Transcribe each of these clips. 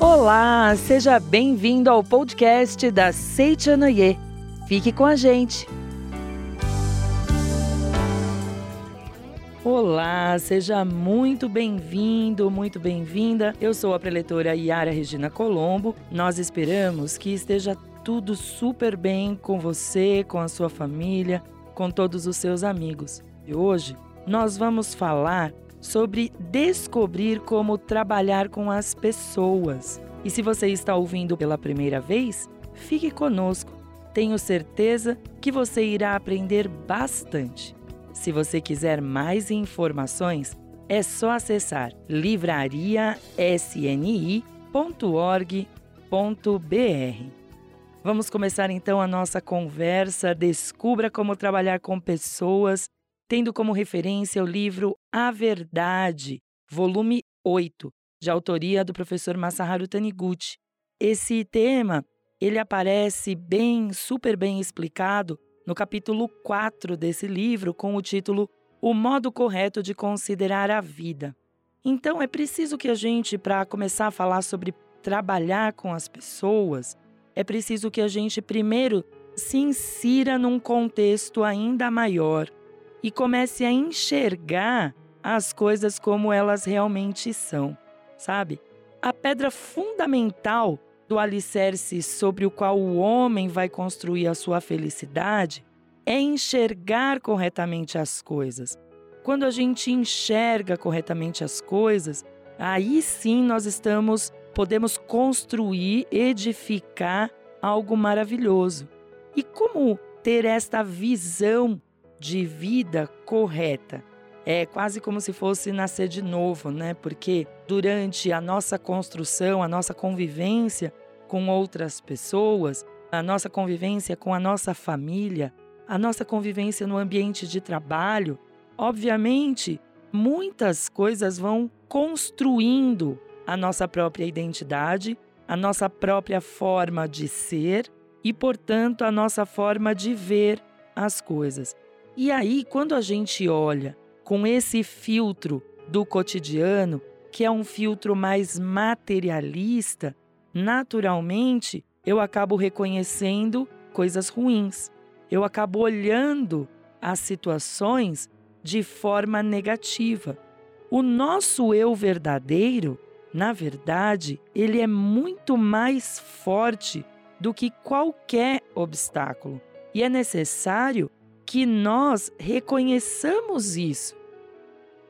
Olá, seja bem-vindo ao podcast da Seichanoye. Fique com a gente. Olá, seja muito bem-vindo, muito bem-vinda. Eu sou a preletora Yara Regina Colombo. Nós esperamos que esteja tudo super bem com você, com a sua família, com todos os seus amigos. E hoje nós vamos falar sobre descobrir como trabalhar com as pessoas. E se você está ouvindo pela primeira vez, fique conosco. Tenho certeza que você irá aprender bastante. Se você quiser mais informações, é só acessar livrariasni.org.br. Vamos começar então a nossa conversa. Descubra como trabalhar com pessoas tendo como referência o livro A Verdade, volume 8, de autoria do professor Masaharu Taniguchi. Esse tema, ele aparece bem, super bem explicado no capítulo 4 desse livro com o título O modo correto de considerar a vida. Então é preciso que a gente para começar a falar sobre trabalhar com as pessoas, é preciso que a gente primeiro se insira num contexto ainda maior e comece a enxergar as coisas como elas realmente são, sabe? A pedra fundamental do alicerce sobre o qual o homem vai construir a sua felicidade é enxergar corretamente as coisas. Quando a gente enxerga corretamente as coisas, aí sim nós estamos podemos construir, edificar algo maravilhoso. E como ter esta visão de vida correta. É quase como se fosse nascer de novo, né? Porque durante a nossa construção, a nossa convivência com outras pessoas, a nossa convivência com a nossa família, a nossa convivência no ambiente de trabalho, obviamente, muitas coisas vão construindo a nossa própria identidade, a nossa própria forma de ser e, portanto, a nossa forma de ver as coisas. E aí, quando a gente olha com esse filtro do cotidiano, que é um filtro mais materialista, naturalmente eu acabo reconhecendo coisas ruins. Eu acabo olhando as situações de forma negativa. O nosso eu verdadeiro, na verdade, ele é muito mais forte do que qualquer obstáculo. E é necessário que nós reconheçamos isso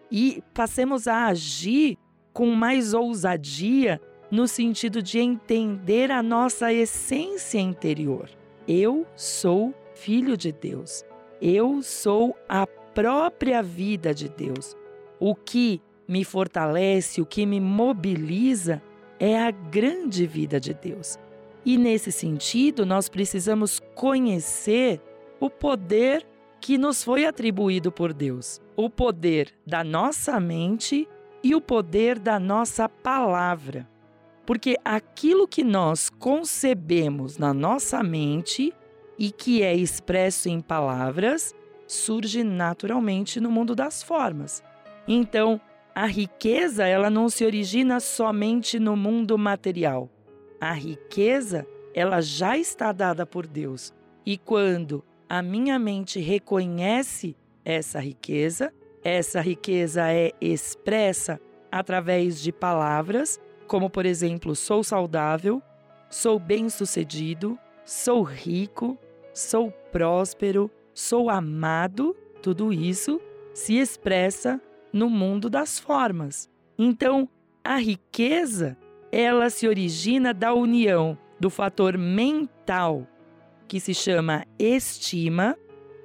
e passemos a agir com mais ousadia no sentido de entender a nossa essência interior. Eu sou filho de Deus. Eu sou a própria vida de Deus. O que me fortalece, o que me mobiliza é a grande vida de Deus. E nesse sentido, nós precisamos conhecer o poder que nos foi atribuído por Deus, o poder da nossa mente e o poder da nossa palavra. Porque aquilo que nós concebemos na nossa mente e que é expresso em palavras surge naturalmente no mundo das formas. Então, a riqueza, ela não se origina somente no mundo material. A riqueza, ela já está dada por Deus. E quando a minha mente reconhece essa riqueza, essa riqueza é expressa através de palavras, como por exemplo, sou saudável, sou bem-sucedido, sou rico, sou próspero, sou amado, tudo isso se expressa no mundo das formas. Então, a riqueza, ela se origina da união do fator mental que se chama estima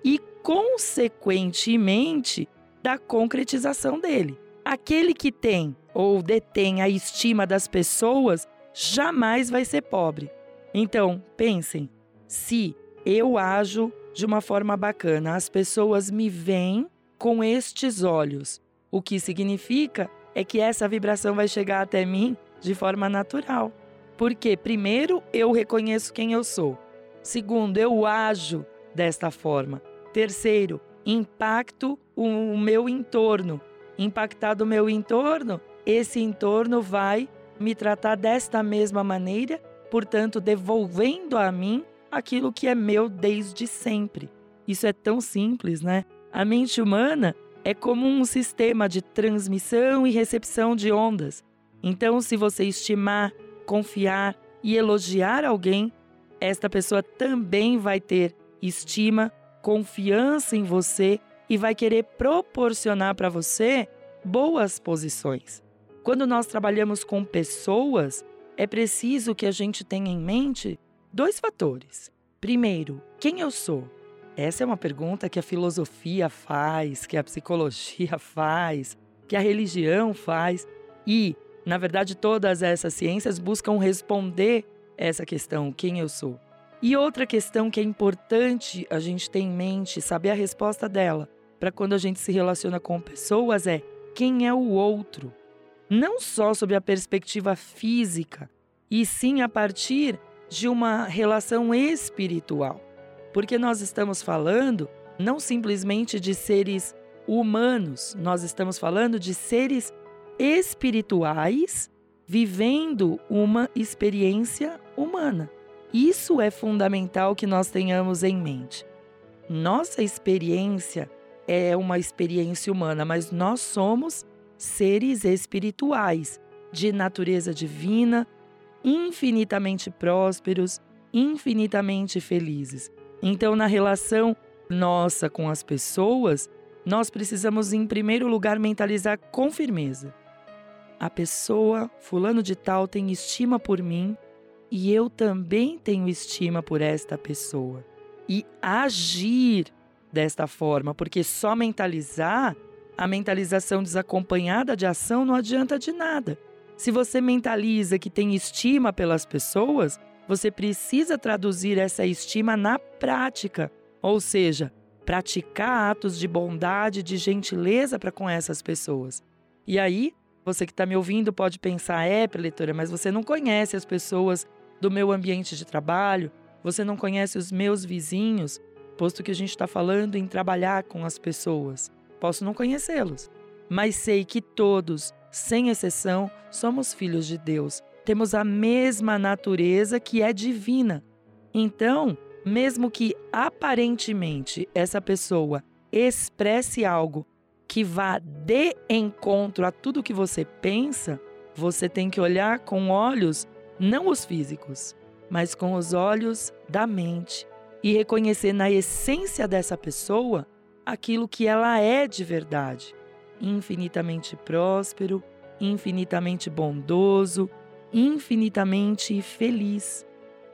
e, consequentemente, da concretização dele. Aquele que tem ou detém a estima das pessoas jamais vai ser pobre. Então, pensem: se eu ajo de uma forma bacana, as pessoas me veem com estes olhos, o que significa é que essa vibração vai chegar até mim de forma natural. Porque, primeiro, eu reconheço quem eu sou. Segundo, eu ajo desta forma. Terceiro, impacto o meu entorno impactar do meu entorno, esse entorno vai me tratar desta mesma maneira, portanto, devolvendo a mim aquilo que é meu desde sempre. Isso é tão simples, né? A mente humana é como um sistema de transmissão e recepção de ondas. Então, se você estimar, confiar e elogiar alguém, esta pessoa também vai ter estima, confiança em você e vai querer proporcionar para você boas posições. Quando nós trabalhamos com pessoas, é preciso que a gente tenha em mente dois fatores. Primeiro, quem eu sou? Essa é uma pergunta que a filosofia faz, que a psicologia faz, que a religião faz e, na verdade, todas essas ciências buscam responder essa questão, quem eu sou. E outra questão que é importante a gente ter em mente, saber a resposta dela, para quando a gente se relaciona com pessoas é quem é o outro. Não só sob a perspectiva física, e sim a partir de uma relação espiritual. Porque nós estamos falando não simplesmente de seres humanos, nós estamos falando de seres espirituais vivendo uma experiência humana. Isso é fundamental que nós tenhamos em mente. Nossa experiência é uma experiência humana, mas nós somos seres espirituais, de natureza divina, infinitamente prósperos, infinitamente felizes. Então, na relação nossa com as pessoas, nós precisamos, em primeiro lugar, mentalizar com firmeza. A pessoa, fulano de tal, tem estima por mim e eu também tenho estima por esta pessoa. E agir desta forma, porque só mentalizar, a mentalização desacompanhada de ação não adianta de nada. Se você mentaliza que tem estima pelas pessoas, você precisa traduzir essa estima na prática, ou seja, praticar atos de bondade, de gentileza para com essas pessoas. E aí, você que está me ouvindo pode pensar, é, leitora, mas você não conhece as pessoas do meu ambiente de trabalho, você não conhece os meus vizinhos, posto que a gente está falando em trabalhar com as pessoas. Posso não conhecê-los, mas sei que todos, sem exceção, somos filhos de Deus. Temos a mesma natureza que é divina. Então, mesmo que aparentemente essa pessoa expresse algo que vá de encontro a tudo que você pensa, você tem que olhar com olhos não os físicos, mas com os olhos da mente e reconhecer na essência dessa pessoa aquilo que ela é de verdade. Infinitamente próspero, infinitamente bondoso, infinitamente feliz.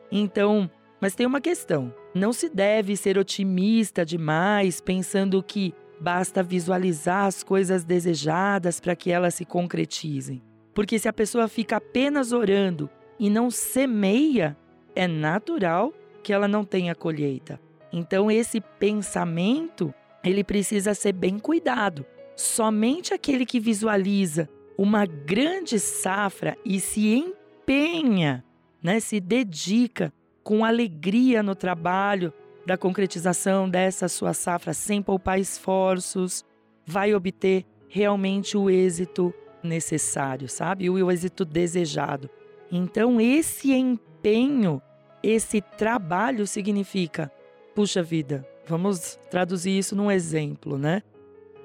Então, mas tem uma questão: não se deve ser otimista demais, pensando que basta visualizar as coisas desejadas para que elas se concretizem. Porque se a pessoa fica apenas orando e não semeia, é natural que ela não tenha colheita. Então esse pensamento, ele precisa ser bem cuidado. Somente aquele que visualiza uma grande safra e se empenha, né, se dedica com alegria no trabalho da concretização dessa sua safra sem poupar esforços, vai obter realmente o êxito necessário, sabe? O êxito desejado. Então esse empenho esse trabalho significa, puxa vida, vamos traduzir isso num exemplo, né?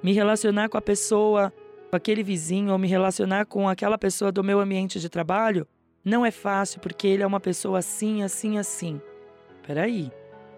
Me relacionar com a pessoa, com aquele vizinho, ou me relacionar com aquela pessoa do meu ambiente de trabalho, não é fácil porque ele é uma pessoa assim, assim, assim. Peraí.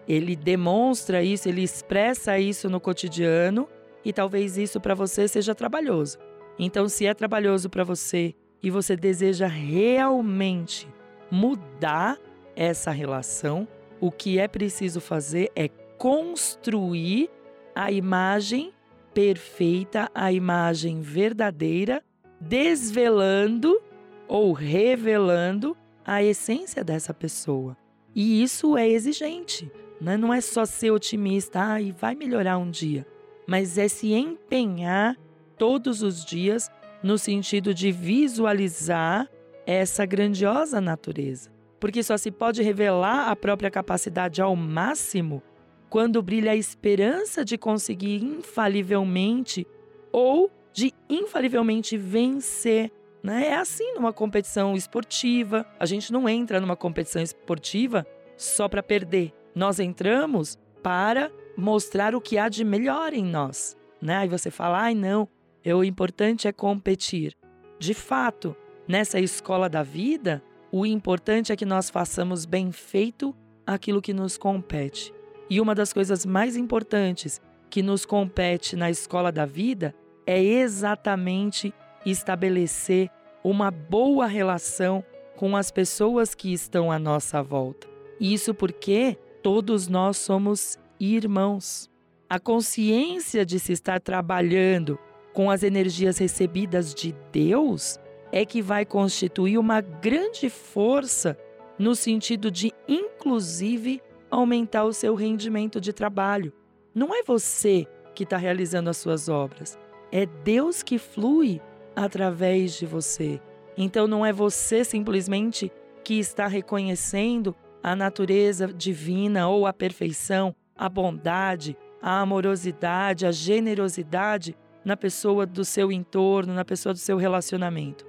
Ele demonstra isso, ele expressa isso no cotidiano e talvez isso para você seja trabalhoso. Então, se é trabalhoso para você e você deseja realmente mudar essa relação, o que é preciso fazer é construir a imagem perfeita, a imagem verdadeira, desvelando ou revelando a essência dessa pessoa. E isso é exigente, né? não é só ser otimista ah, e vai melhorar um dia, mas é se empenhar todos os dias no sentido de visualizar essa grandiosa natureza porque só se pode revelar a própria capacidade ao máximo quando brilha a esperança de conseguir infalivelmente ou de infalivelmente vencer. Né? É assim numa competição esportiva. A gente não entra numa competição esportiva só para perder. Nós entramos para mostrar o que há de melhor em nós. Né? Aí você fala, ai não, é, o importante é competir. De fato, nessa escola da vida, o importante é que nós façamos bem feito aquilo que nos compete. E uma das coisas mais importantes que nos compete na escola da vida é exatamente estabelecer uma boa relação com as pessoas que estão à nossa volta. Isso porque todos nós somos irmãos. A consciência de se estar trabalhando com as energias recebidas de Deus é que vai constituir uma grande força no sentido de, inclusive, aumentar o seu rendimento de trabalho. Não é você que está realizando as suas obras, é Deus que flui através de você. Então não é você simplesmente que está reconhecendo a natureza divina ou a perfeição, a bondade, a amorosidade, a generosidade na pessoa do seu entorno, na pessoa do seu relacionamento.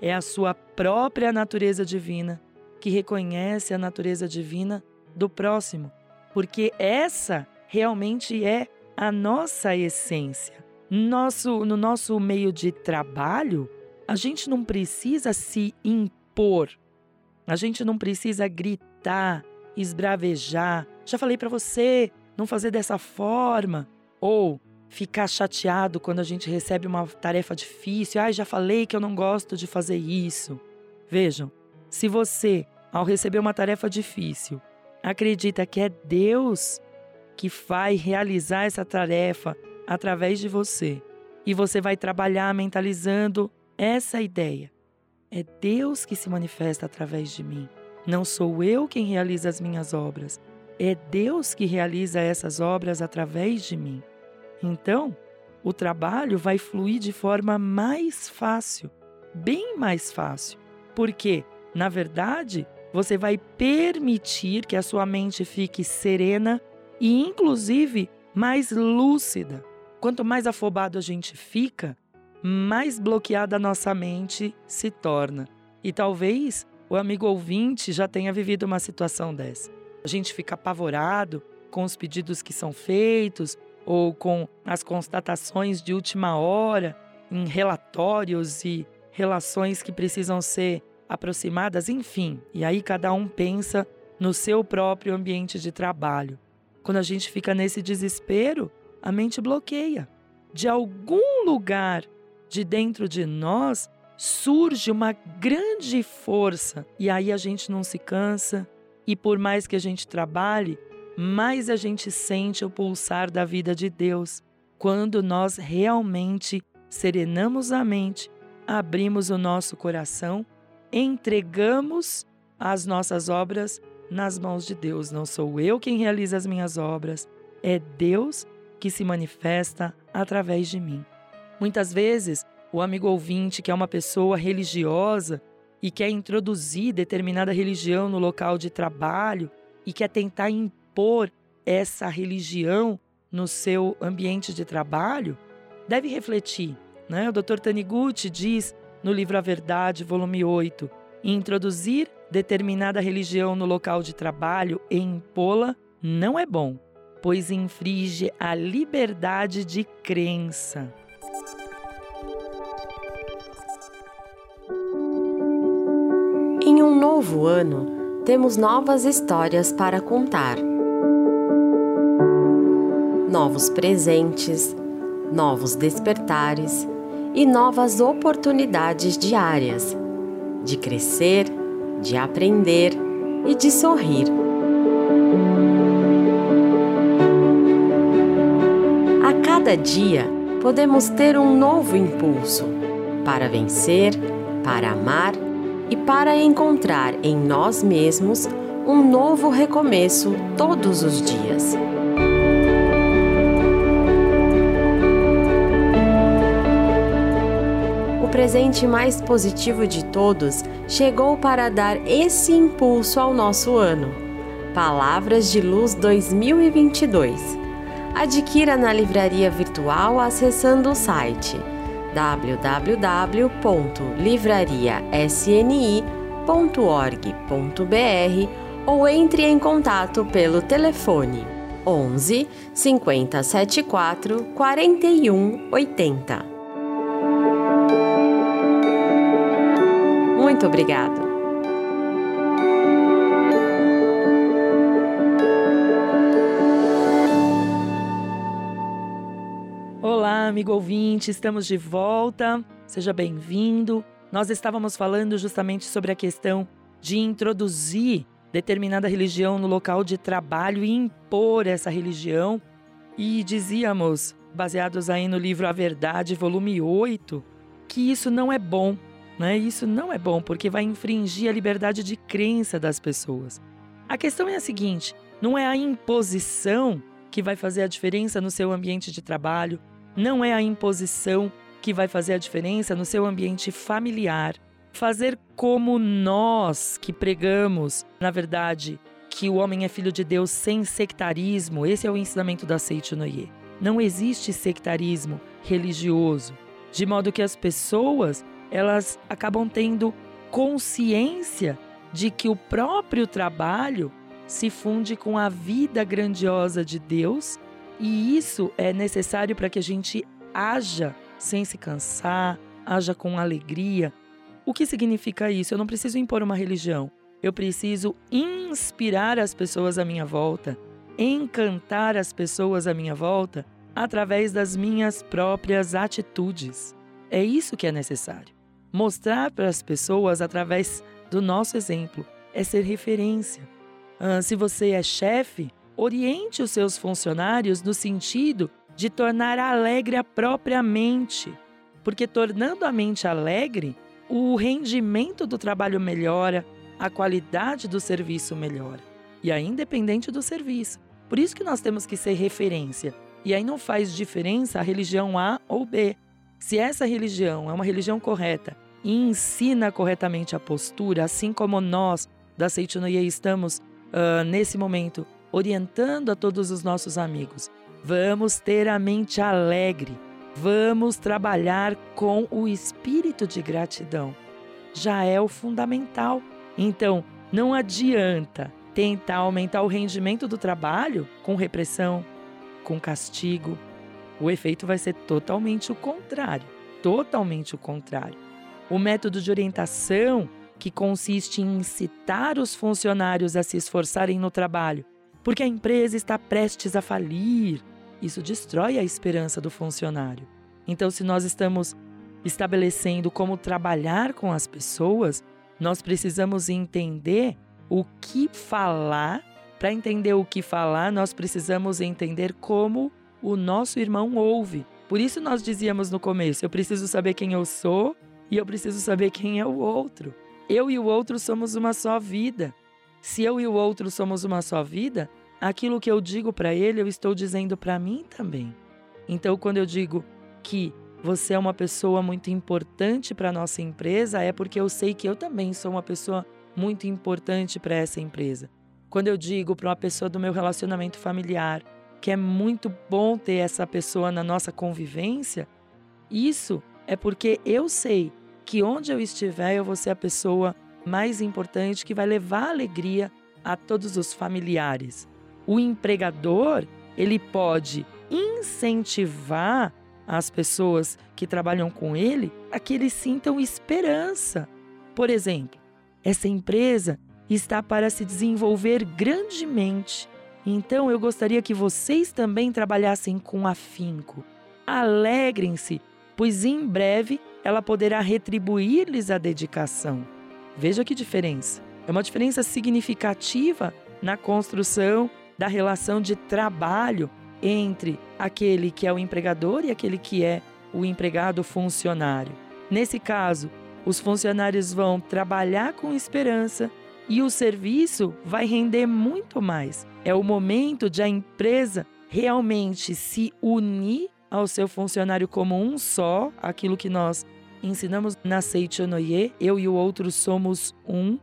É a sua própria natureza divina que reconhece a natureza divina do próximo, porque essa realmente é a nossa essência. Nosso, no nosso meio de trabalho, a gente não precisa se impor, a gente não precisa gritar, esbravejar. Já falei para você não fazer dessa forma. Ou ficar chateado quando a gente recebe uma tarefa difícil. Ah, já falei que eu não gosto de fazer isso. Vejam, se você, ao receber uma tarefa difícil, acredita que é Deus que vai realizar essa tarefa através de você. E você vai trabalhar mentalizando essa ideia. É Deus que se manifesta através de mim. Não sou eu quem realiza as minhas obras. É Deus que realiza essas obras através de mim. Então, o trabalho vai fluir de forma mais fácil, bem mais fácil. Porque, na verdade, você vai permitir que a sua mente fique serena e, inclusive, mais lúcida. Quanto mais afobado a gente fica, mais bloqueada a nossa mente se torna. E talvez o amigo ouvinte já tenha vivido uma situação dessa. A gente fica apavorado com os pedidos que são feitos ou com as constatações de última hora em relatórios e relações que precisam ser aproximadas, enfim. E aí cada um pensa no seu próprio ambiente de trabalho. Quando a gente fica nesse desespero, a mente bloqueia. De algum lugar de dentro de nós surge uma grande força e aí a gente não se cansa e por mais que a gente trabalhe, mais a gente sente o pulsar da vida de Deus quando nós realmente serenamos a mente, abrimos o nosso coração entregamos as nossas obras nas mãos de Deus. Não sou eu quem realiza as minhas obras, é Deus que se manifesta através de mim. Muitas vezes, o amigo ouvinte, que é uma pessoa religiosa e quer introduzir determinada religião no local de trabalho e quer tentar impor essa religião no seu ambiente de trabalho, deve refletir. Né? O Dr. Taniguchi diz no livro A Verdade, volume 8, introduzir determinada religião no local de trabalho e impô-la não é bom, pois infringe a liberdade de crença. Em um novo ano, temos novas histórias para contar. Novos presentes, novos despertares e novas oportunidades diárias de crescer, de aprender e de sorrir. Cada dia podemos ter um novo impulso para vencer, para amar e para encontrar em nós mesmos um novo recomeço todos os dias. presente mais positivo de todos chegou para dar esse impulso ao nosso ano. Palavras de Luz 2022. Adquira na livraria virtual acessando o site www.livrariasni.org.br ou entre em contato pelo telefone 11 5074 41 80. Muito obrigado. Olá, amigo ouvinte, estamos de volta. Seja bem-vindo. Nós estávamos falando justamente sobre a questão de introduzir determinada religião no local de trabalho e impor essa religião. E dizíamos, baseados aí no livro A Verdade, volume 8, que isso não é bom, né? Isso não é bom porque vai infringir a liberdade de crença das pessoas. A questão é a seguinte: não é a imposição que vai fazer a diferença no seu ambiente de trabalho, não é a imposição que vai fazer a diferença no seu ambiente familiar. Fazer como nós que pregamos, na verdade, que o homem é filho de Deus sem sectarismo, esse é o ensinamento da Seite Noye. Não existe sectarismo religioso, de modo que as pessoas elas acabam tendo consciência de que o próprio trabalho se funde com a vida grandiosa de Deus e isso é necessário para que a gente haja sem se cansar, haja com alegria. O que significa isso? Eu não preciso impor uma religião. Eu preciso inspirar as pessoas à minha volta, encantar as pessoas à minha volta através das minhas próprias atitudes. É isso que é necessário. Mostrar para as pessoas através do nosso exemplo é ser referência. Ah, se você é chefe, oriente os seus funcionários no sentido de tornar alegre a própria mente, porque tornando a mente alegre, o rendimento do trabalho melhora, a qualidade do serviço melhora. E aí, independente do serviço. Por isso que nós temos que ser referência. E aí não faz diferença a religião A ou B. Se essa religião é uma religião correta e ensina corretamente a postura, assim como nós da Seitonoye estamos uh, nesse momento orientando a todos os nossos amigos. Vamos ter a mente alegre. Vamos trabalhar com o espírito de gratidão. Já é o fundamental. Então, não adianta tentar aumentar o rendimento do trabalho com repressão, com castigo. O efeito vai ser totalmente o contrário. Totalmente o contrário. O método de orientação, que consiste em incitar os funcionários a se esforçarem no trabalho porque a empresa está prestes a falir. Isso destrói a esperança do funcionário. Então, se nós estamos estabelecendo como trabalhar com as pessoas, nós precisamos entender o que falar. Para entender o que falar, nós precisamos entender como o nosso irmão ouve. Por isso nós dizíamos no começo: eu preciso saber quem eu sou e eu preciso saber quem é o outro. Eu e o outro somos uma só vida. Se eu e o outro somos uma só vida, aquilo que eu digo para ele, eu estou dizendo para mim também. Então, quando eu digo que você é uma pessoa muito importante para nossa empresa, é porque eu sei que eu também sou uma pessoa muito importante para essa empresa. Quando eu digo para uma pessoa do meu relacionamento familiar que é muito bom ter essa pessoa na nossa convivência, isso é porque eu sei que onde eu estiver, eu vou ser a pessoa mais importante que vai levar alegria a todos os familiares. O empregador, ele pode incentivar as pessoas que trabalham com ele a que eles sintam esperança. Por exemplo, essa empresa está para se desenvolver grandemente. Então eu gostaria que vocês também trabalhassem com afinco. Alegrem-se, pois em breve ela poderá retribuir-lhes a dedicação. Veja que diferença. É uma diferença significativa na construção da relação de trabalho entre aquele que é o empregador e aquele que é o empregado funcionário. Nesse caso, os funcionários vão trabalhar com esperança e o serviço vai render muito mais. É o momento de a empresa realmente se unir ao seu funcionário como um só, aquilo que nós ensinamos na Seichonoye, eu e o outro somos um.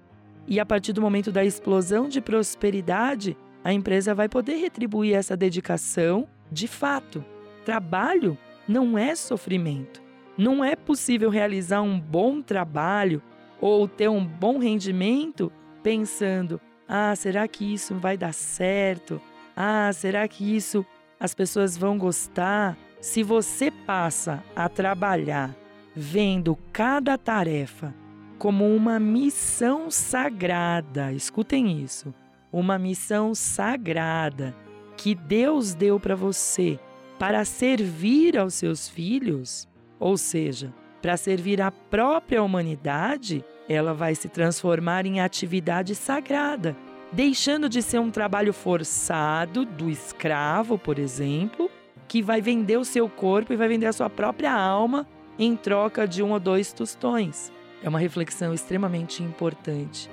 E a partir do momento da explosão de prosperidade, a empresa vai poder retribuir essa dedicação de fato. Trabalho não é sofrimento. Não é possível realizar um bom trabalho ou ter um bom rendimento pensando: ah, será que isso vai dar certo? Ah, será que isso as pessoas vão gostar? Se você passa a trabalhar vendo cada tarefa como uma missão sagrada, escutem isso, uma missão sagrada que Deus deu para você para servir aos seus filhos, ou seja, para servir à própria humanidade, ela vai se transformar em atividade sagrada, deixando de ser um trabalho forçado do escravo, por exemplo, que vai vender o seu corpo e vai vender a sua própria alma em troca de um ou dois tostões. É uma reflexão extremamente importante.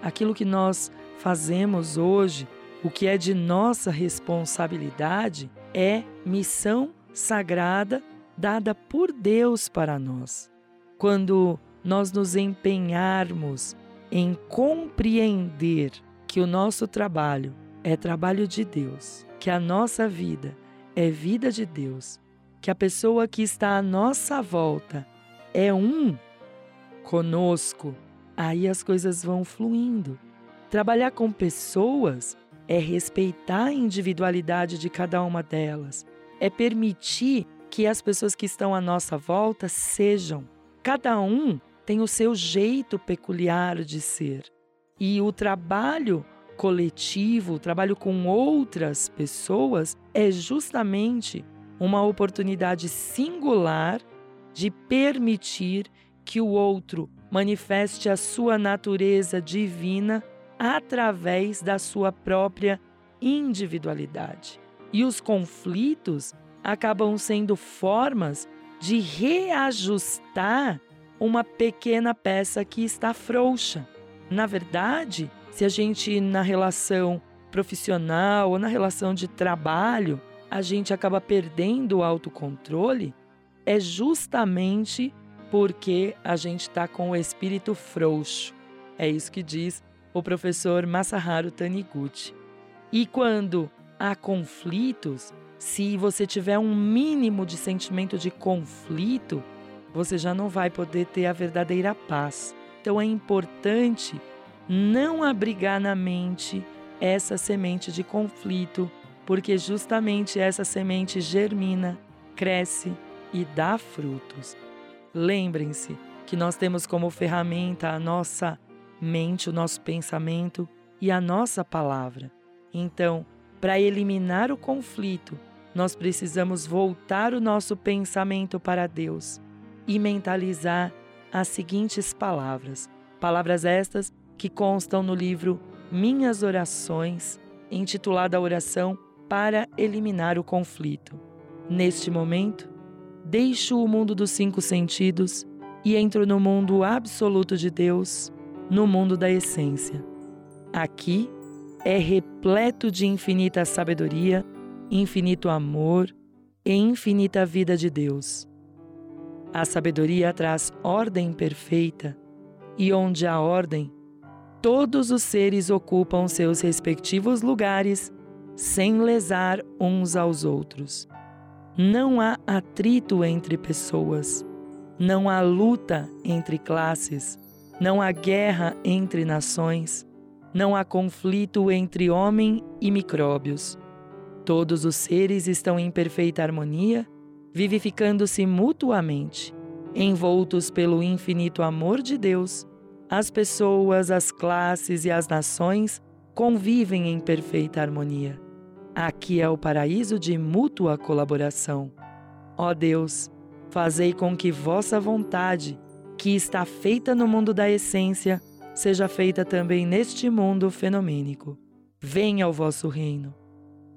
Aquilo que nós fazemos hoje, o que é de nossa responsabilidade, é missão sagrada dada por Deus para nós. Quando nós nos empenharmos em compreender que o nosso trabalho é trabalho de Deus, que a nossa vida é vida de Deus, que a pessoa que está à nossa volta é um conosco, aí as coisas vão fluindo. Trabalhar com pessoas é respeitar a individualidade de cada uma delas, é permitir que as pessoas que estão à nossa volta sejam. Cada um tem o seu jeito peculiar de ser. E o trabalho coletivo, o trabalho com outras pessoas, é justamente uma oportunidade singular de permitir que o outro manifeste a sua natureza divina através da sua própria individualidade. E os conflitos acabam sendo formas de reajustar uma pequena peça que está frouxa. Na verdade, se a gente na relação profissional ou na relação de trabalho, a gente acaba perdendo o autocontrole, é justamente porque a gente está com o espírito frouxo. É isso que diz o professor Masaharu Taniguchi. E quando há conflitos, se você tiver um mínimo de sentimento de conflito, você já não vai poder ter a verdadeira paz. Então é importante não abrigar na mente essa semente de conflito, porque justamente essa semente germina, cresce e dá frutos. Lembrem-se que nós temos como ferramenta a nossa mente, o nosso pensamento e a nossa palavra. Então, para eliminar o conflito, nós precisamos voltar o nosso pensamento para Deus e mentalizar as seguintes palavras. Palavras estas que constam no livro Minhas Orações, intitulada a oração para eliminar o conflito. Neste momento, deixo o mundo dos cinco sentidos e entro no mundo absoluto de Deus, no mundo da essência. Aqui é repleto de infinita sabedoria, infinito amor e infinita vida de Deus. A sabedoria traz ordem perfeita, e onde há ordem, todos os seres ocupam seus respectivos lugares sem lesar uns aos outros. Não há atrito entre pessoas, não há luta entre classes, não há guerra entre nações, não há conflito entre homem e micróbios. Todos os seres estão em perfeita harmonia vivificando-se mutuamente. Envoltos pelo infinito amor de Deus, as pessoas, as classes e as nações convivem em perfeita harmonia. Aqui é o paraíso de mútua colaboração. Ó Deus, fazei com que vossa vontade, que está feita no mundo da essência, seja feita também neste mundo fenomênico. Venha ao vosso reino.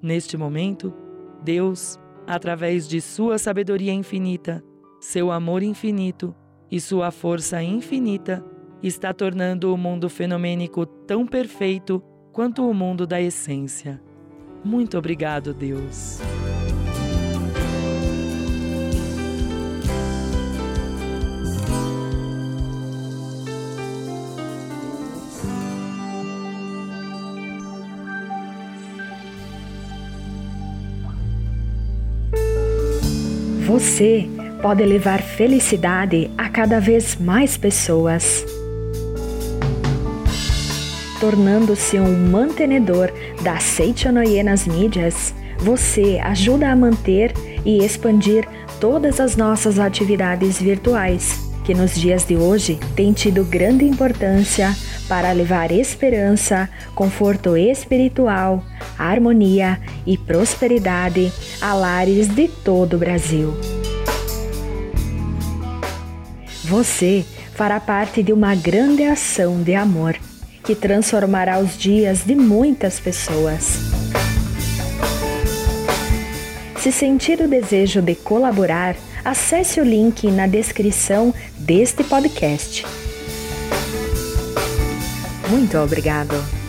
Neste momento, Deus, através de sua sabedoria infinita, seu amor infinito e sua força infinita, está tornando o mundo fenomênico tão perfeito quanto o mundo da essência. Muito obrigado, Deus. Você pode levar felicidade a cada vez mais pessoas. Tornando-se um mantenedor da Seichonoye nas mídias, você ajuda a manter e expandir todas as nossas atividades virtuais, que nos dias de hoje têm tido grande importância para levar esperança, conforto espiritual, harmonia e prosperidade a lares de todo o Brasil. Você fará parte de uma grande ação de amor que transformará os dias de muitas pessoas. Se sentir o desejo de colaborar, acesse o link na descrição deste podcast. Muito obrigado!